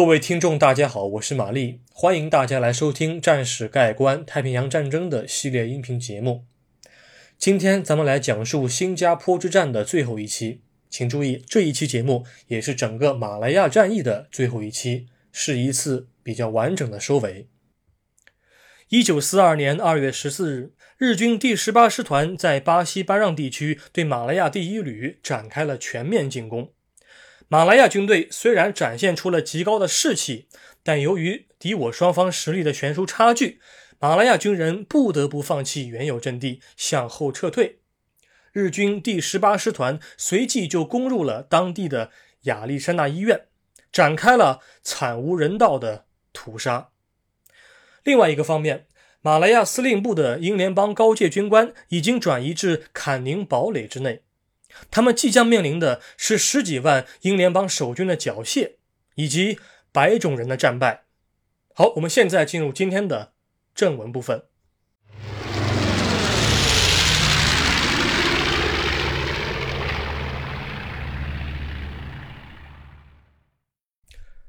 各位听众，大家好，我是玛丽，欢迎大家来收听《战史概观：太平洋战争》的系列音频节目。今天咱们来讲述新加坡之战的最后一期，请注意，这一期节目也是整个马来亚战役的最后一期，是一次比较完整的收尾。一九四二年二月十四日，日军第十八师团在巴西巴让地区对马来亚第一旅展开了全面进攻。马来亚军队虽然展现出了极高的士气，但由于敌我双方实力的悬殊差距，马来亚军人不得不放弃原有阵地，向后撤退。日军第十八师团随即就攻入了当地的亚历山大医院，展开了惨无人道的屠杀。另外一个方面，马来亚司令部的英联邦高阶军官已经转移至坎宁堡垒之内。他们即将面临的是十几万英联邦守军的缴械，以及白种人的战败。好，我们现在进入今天的正文部分。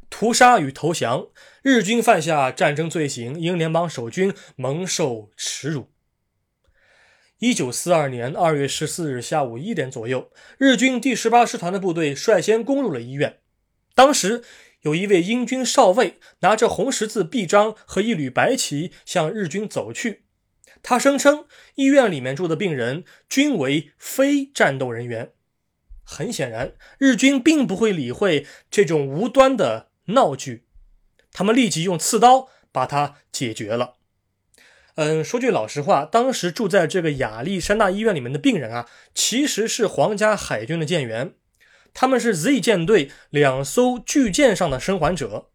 屠杀与投降，日军犯下战争罪行，英联邦守军蒙受耻辱。一九四二年二月十四日下午一点左右，日军第十八师团的部队率先攻入了医院。当时，有一位英军少尉拿着红十字臂章和一缕白旗向日军走去。他声称，医院里面住的病人均为非战斗人员。很显然，日军并不会理会这种无端的闹剧，他们立即用刺刀把他解决了。嗯，说句老实话，当时住在这个亚历山大医院里面的病人啊，其实是皇家海军的舰员，他们是 Z 舰队两艘巨舰上的生还者。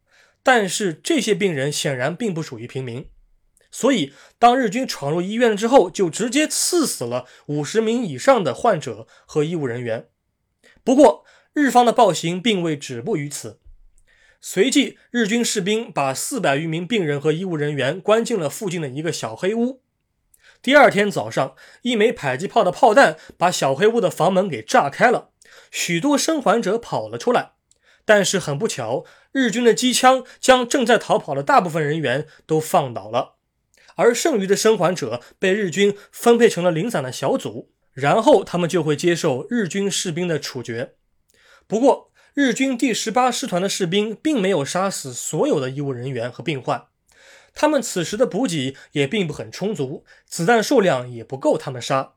但是这些病人显然并不属于平民，所以当日军闯入医院之后，就直接刺死了五十名以上的患者和医务人员。不过，日方的暴行并未止步于此。随即，日军士兵把四百余名病人和医务人员关进了附近的一个小黑屋。第二天早上，一枚迫击炮的炮弹把小黑屋的房门给炸开了，许多生还者跑了出来。但是很不巧，日军的机枪将正在逃跑的大部分人员都放倒了，而剩余的生还者被日军分配成了零散的小组，然后他们就会接受日军士兵的处决。不过，日军第十八师团的士兵并没有杀死所有的医务人员和病患，他们此时的补给也并不很充足，子弹数量也不够他们杀。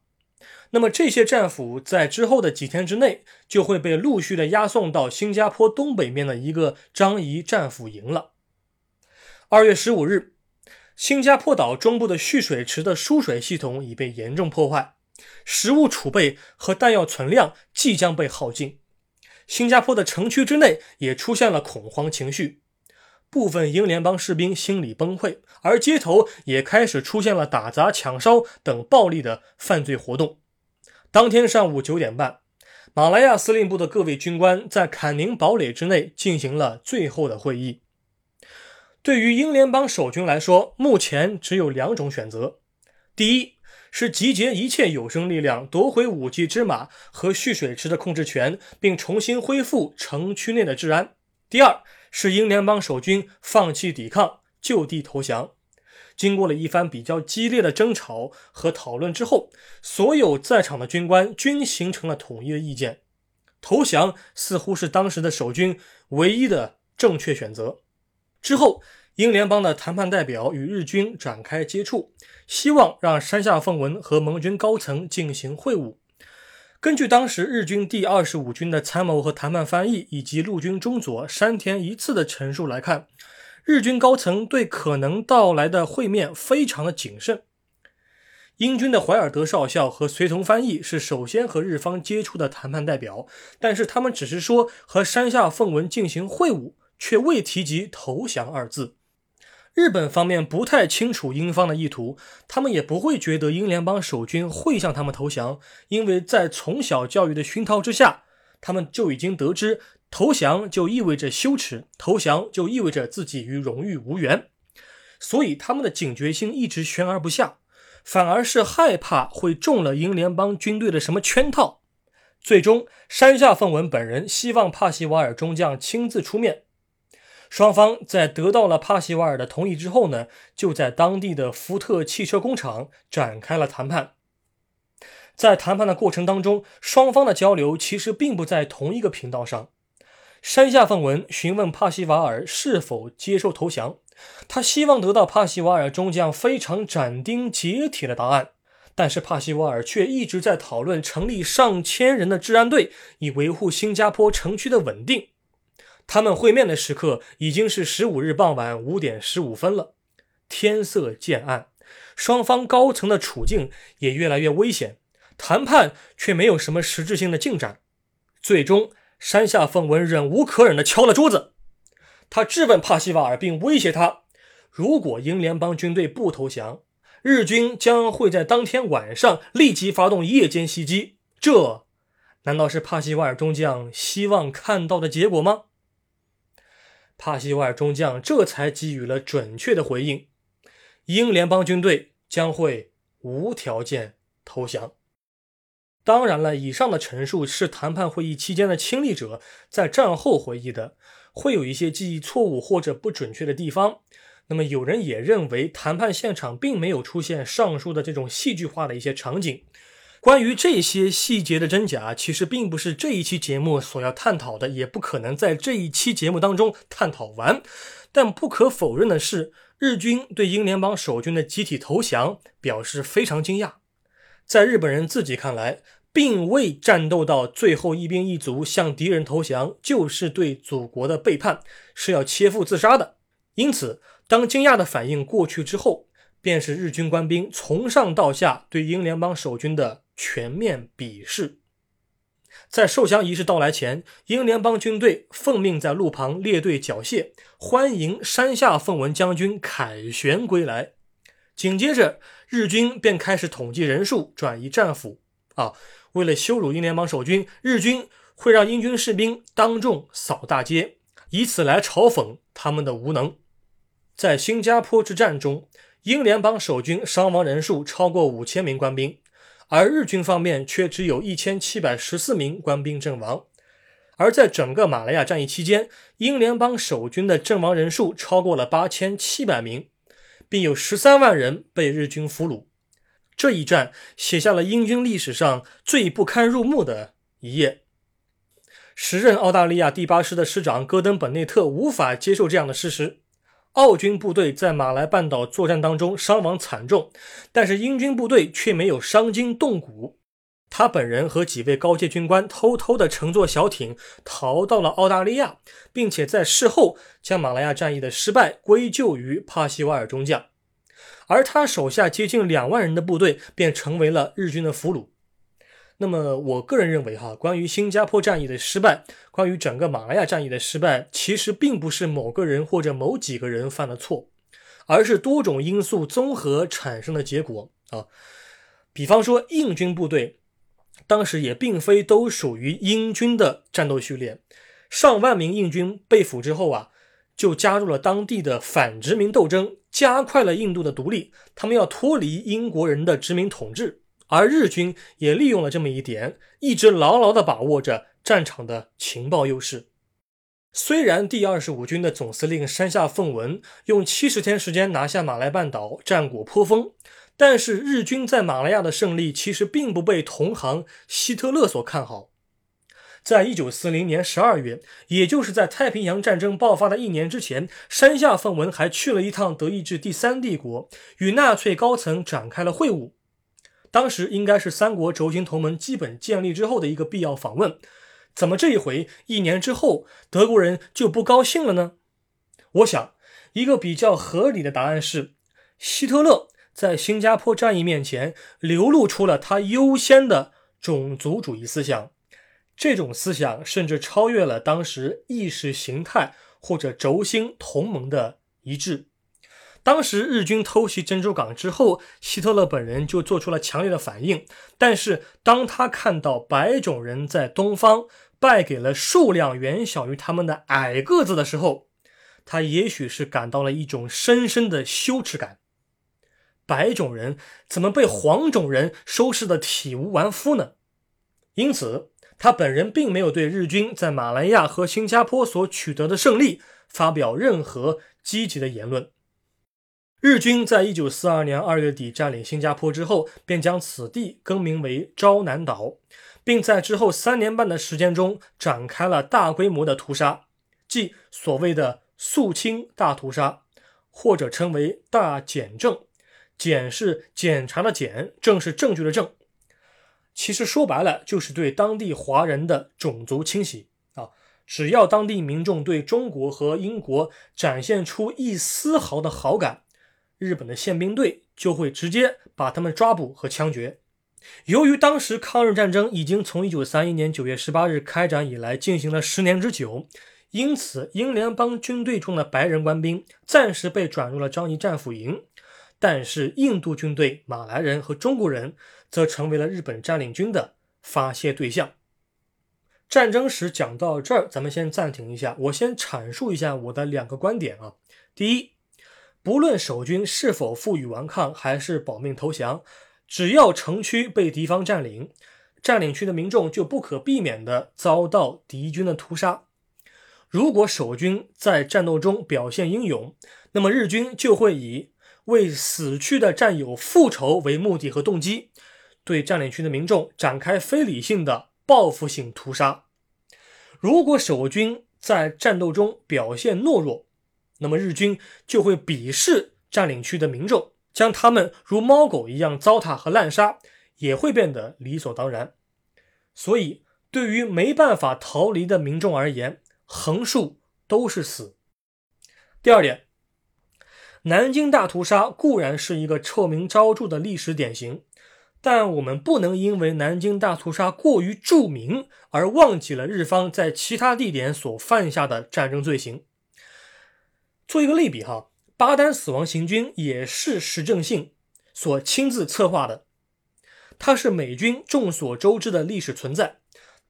那么这些战俘在之后的几天之内就会被陆续的押送到新加坡东北面的一个张仪战俘营了。二月十五日，新加坡岛中部的蓄水池的输水系统已被严重破坏，食物储备和弹药存量即将被耗尽。新加坡的城区之内也出现了恐慌情绪，部分英联邦士兵心理崩溃，而街头也开始出现了打砸抢烧等暴力的犯罪活动。当天上午九点半，马来亚司令部的各位军官在坎宁堡垒之内进行了最后的会议。对于英联邦守军来说，目前只有两种选择：第一，是集结一切有生力量夺回五级之马和蓄水池的控制权，并重新恢复城区内的治安。第二是英联邦守军放弃抵抗，就地投降。经过了一番比较激烈的争吵和讨论之后，所有在场的军官均形成了统一的意见：投降似乎是当时的守军唯一的正确选择。之后。英联邦的谈判代表与日军展开接触，希望让山下奉文和盟军高层进行会晤。根据当时日军第二十五军的参谋和谈判翻译，以及陆军中佐山田一次的陈述来看，日军高层对可能到来的会面非常的谨慎。英军的怀尔德少校和随从翻译是首先和日方接触的谈判代表，但是他们只是说和山下奉文进行会晤，却未提及投降二字。日本方面不太清楚英方的意图，他们也不会觉得英联邦守军会向他们投降，因为在从小教育的熏陶之下，他们就已经得知投降就意味着羞耻，投降就意味着自己与荣誉无缘，所以他们的警觉心一直悬而不下，反而是害怕会中了英联邦军队的什么圈套。最终，山下奉文本人希望帕西瓦尔中将亲自出面。双方在得到了帕西瓦尔的同意之后呢，就在当地的福特汽车工厂展开了谈判。在谈判的过程当中，双方的交流其实并不在同一个频道上。山下奉文询问帕西瓦尔是否接受投降，他希望得到帕西瓦尔中将非常斩钉截铁的答案。但是帕西瓦尔却一直在讨论成立上千人的治安队，以维护新加坡城区的稳定。他们会面的时刻已经是十五日傍晚五点十五分了，天色渐暗，双方高层的处境也越来越危险，谈判却没有什么实质性的进展。最终，山下奉文忍无可忍地敲了桌子，他质问帕西瓦尔，并威胁他：如果英联邦军队不投降，日军将会在当天晚上立即发动夜间袭击，这难道是帕西瓦尔中将希望看到的结果吗？帕西瓦尔中将这才给予了准确的回应：英联邦军队将会无条件投降。当然了，以上的陈述是谈判会议期间的亲历者在战后回忆的，会有一些记忆错误或者不准确的地方。那么有人也认为，谈判现场并没有出现上述的这种戏剧化的一些场景。关于这些细节的真假，其实并不是这一期节目所要探讨的，也不可能在这一期节目当中探讨完。但不可否认的是，日军对英联邦守军的集体投降表示非常惊讶。在日本人自己看来，并未战斗到最后一兵一卒向敌人投降，就是对祖国的背叛，是要切腹自杀的。因此。当惊讶的反应过去之后，便是日军官兵从上到下对英联邦守军的全面鄙视。在受降仪式到来前，英联邦军队奉命在路旁列队缴械，欢迎山下奉文将军凯旋归来。紧接着，日军便开始统计人数，转移战俘。啊，为了羞辱英联邦守军，日军会让英军士兵当众扫大街，以此来嘲讽他们的无能。在新加坡之战中，英联邦守军伤亡人数超过五千名官兵，而日军方面却只有一千七百十四名官兵阵亡。而在整个马来亚战役期间，英联邦守军的阵亡人数超过了八千七百名，并有十三万人被日军俘虏。这一战写下了英军历史上最不堪入目的一页。时任澳大利亚第八师的师长戈登·本内特无法接受这样的事实。澳军部队在马来半岛作战当中伤亡惨重，但是英军部队却没有伤筋动骨。他本人和几位高阶军官偷偷地乘坐小艇逃到了澳大利亚，并且在事后将马来亚战役的失败归咎于帕西瓦尔中将，而他手下接近两万人的部队便成为了日军的俘虏。那么，我个人认为，哈，关于新加坡战役的失败，关于整个马来亚战役的失败，其实并不是某个人或者某几个人犯的错，而是多种因素综合产生的结果啊。比方说，印军部队当时也并非都属于英军的战斗序列，上万名印军被俘之后啊，就加入了当地的反殖民斗争，加快了印度的独立，他们要脱离英国人的殖民统治。而日军也利用了这么一点，一直牢牢地把握着战场的情报优势。虽然第二十五军的总司令山下奉文用七十天时间拿下马来半岛，战果颇丰，但是日军在马来亚的胜利其实并不被同行希特勒所看好。在一九四零年十二月，也就是在太平洋战争爆发的一年之前，山下奉文还去了一趟德意志第三帝国，与纳粹高层展开了会晤。当时应该是三国轴心同盟基本建立之后的一个必要访问，怎么这一回一年之后德国人就不高兴了呢？我想一个比较合理的答案是，希特勒在新加坡战役面前流露出了他优先的种族主义思想，这种思想甚至超越了当时意识形态或者轴心同盟的一致。当时日军偷袭珍珠港之后，希特勒本人就做出了强烈的反应。但是当他看到白种人在东方败给了数量远小于他们的矮个子的时候，他也许是感到了一种深深的羞耻感。白种人怎么被黄种人收拾的体无完肤呢？因此，他本人并没有对日军在马来亚和新加坡所取得的胜利发表任何积极的言论。日军在一九四二年二月底占领新加坡之后，便将此地更名为招南岛，并在之后三年半的时间中展开了大规模的屠杀，即所谓的“肃清大屠杀”，或者称为“大检证”。检是检查的检，证是证据的证。其实说白了，就是对当地华人的种族清洗啊！只要当地民众对中国和英国展现出一丝毫的好感，日本的宪兵队就会直接把他们抓捕和枪决。由于当时抗日战争已经从1931年9月18日开展以来进行了十年之久，因此英联邦军队中的白人官兵暂时被转入了樟宜战俘营。但是，印度军队、马来人和中国人则成为了日本占领军的发泄对象。战争史讲到这儿，咱们先暂停一下，我先阐述一下我的两个观点啊。第一，不论守军是否负隅顽抗，还是保命投降，只要城区被敌方占领，占领区的民众就不可避免地遭到敌军的屠杀。如果守军在战斗中表现英勇，那么日军就会以为死去的战友复仇为目的和动机，对占领区的民众展开非理性的报复性屠杀。如果守军在战斗中表现懦弱，那么日军就会鄙视占领区的民众，将他们如猫狗一样糟蹋和滥杀，也会变得理所当然。所以，对于没办法逃离的民众而言，横竖都是死。第二点。南京大屠杀固然是一个臭名昭著的历史典型，但我们不能因为南京大屠杀过于著名而忘记了日方在其他地点所犯下的战争罪行。做一个类比，哈，巴丹死亡行军也是石正信所亲自策划的，它是美军众所周知的历史存在。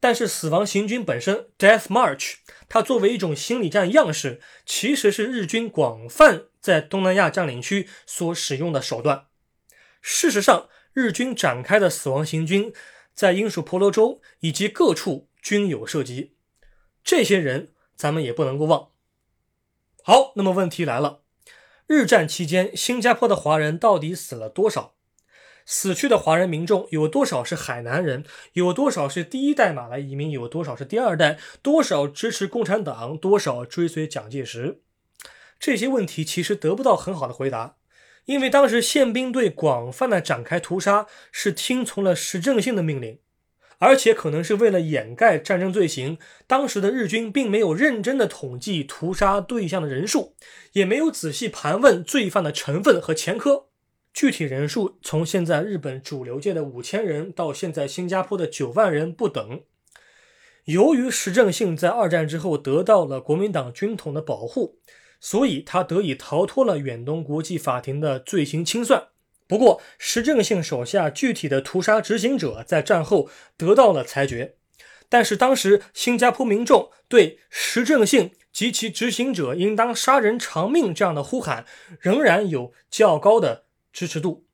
但是死亡行军本身，Death March，它作为一种心理战样式，其实是日军广泛在东南亚占领区所使用的手段。事实上，日军展开的死亡行军在英属婆罗洲以及各处均有涉及，这些人咱们也不能够忘。好，那么问题来了，日战期间新加坡的华人到底死了多少？死去的华人民众有多少是海南人？有多少是第一代马来移民？有多少是第二代？多少支持共产党？多少追随蒋介石？这些问题其实得不到很好的回答，因为当时宪兵队广泛的展开屠杀是听从了时政性的命令，而且可能是为了掩盖战争罪行，当时的日军并没有认真的统计屠杀对象的人数，也没有仔细盘问罪犯的成分和前科。具体人数从现在日本主流界的五千人到现在新加坡的九万人不等。由于石正信在二战之后得到了国民党军统的保护，所以他得以逃脱了远东国际法庭的罪行清算。不过，石正信手下具体的屠杀执行者在战后得到了裁决，但是当时新加坡民众对石正信及其执行者应当杀人偿命这样的呼喊仍然有较高的。支持度，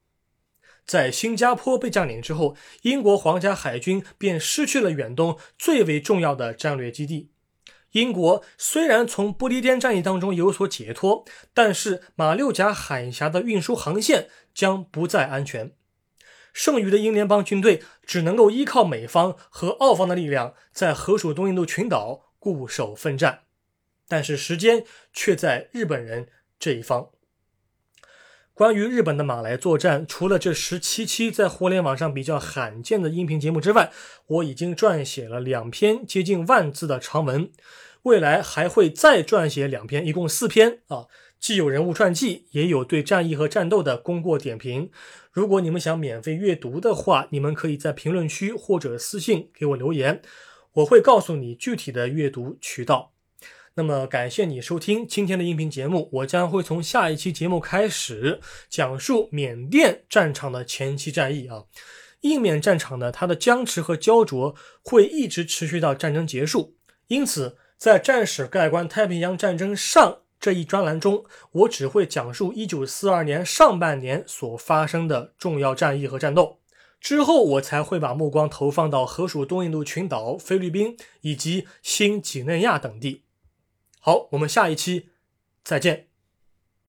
在新加坡被占领之后，英国皇家海军便失去了远东最为重要的战略基地。英国虽然从不列颠战役当中有所解脱，但是马六甲海峡的运输航线将不再安全。剩余的英联邦军队只能够依靠美方和澳方的力量，在河属东印度群岛固守奋战，但是时间却在日本人这一方。关于日本的马来作战，除了这十七期在互联网上比较罕见的音频节目之外，我已经撰写了两篇接近万字的长文，未来还会再撰写两篇，一共四篇啊，既有人物传记，也有对战役和战斗的功过点评。如果你们想免费阅读的话，你们可以在评论区或者私信给我留言，我会告诉你具体的阅读渠道。那么感谢你收听今天的音频节目，我将会从下一期节目开始讲述缅甸战场的前期战役啊。印缅战场呢，它的僵持和焦灼会一直持续到战争结束。因此，在战史概观太平洋战争上这一专栏中，我只会讲述一九四二年上半年所发生的重要战役和战斗。之后我才会把目光投放到河属东印度群岛、菲律宾以及新几内亚等地。好，我们下一期再见。